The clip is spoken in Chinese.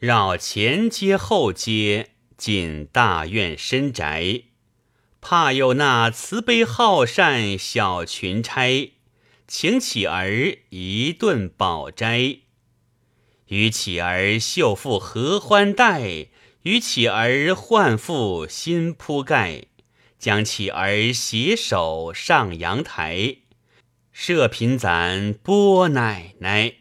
绕前街后街，进大院深宅，怕有那慈悲好善小群差，请乞儿一顿饱斋。与乞儿绣妇合欢带，与乞儿换妇新铺盖，将乞儿携手上阳台，设贫攒波奶奶。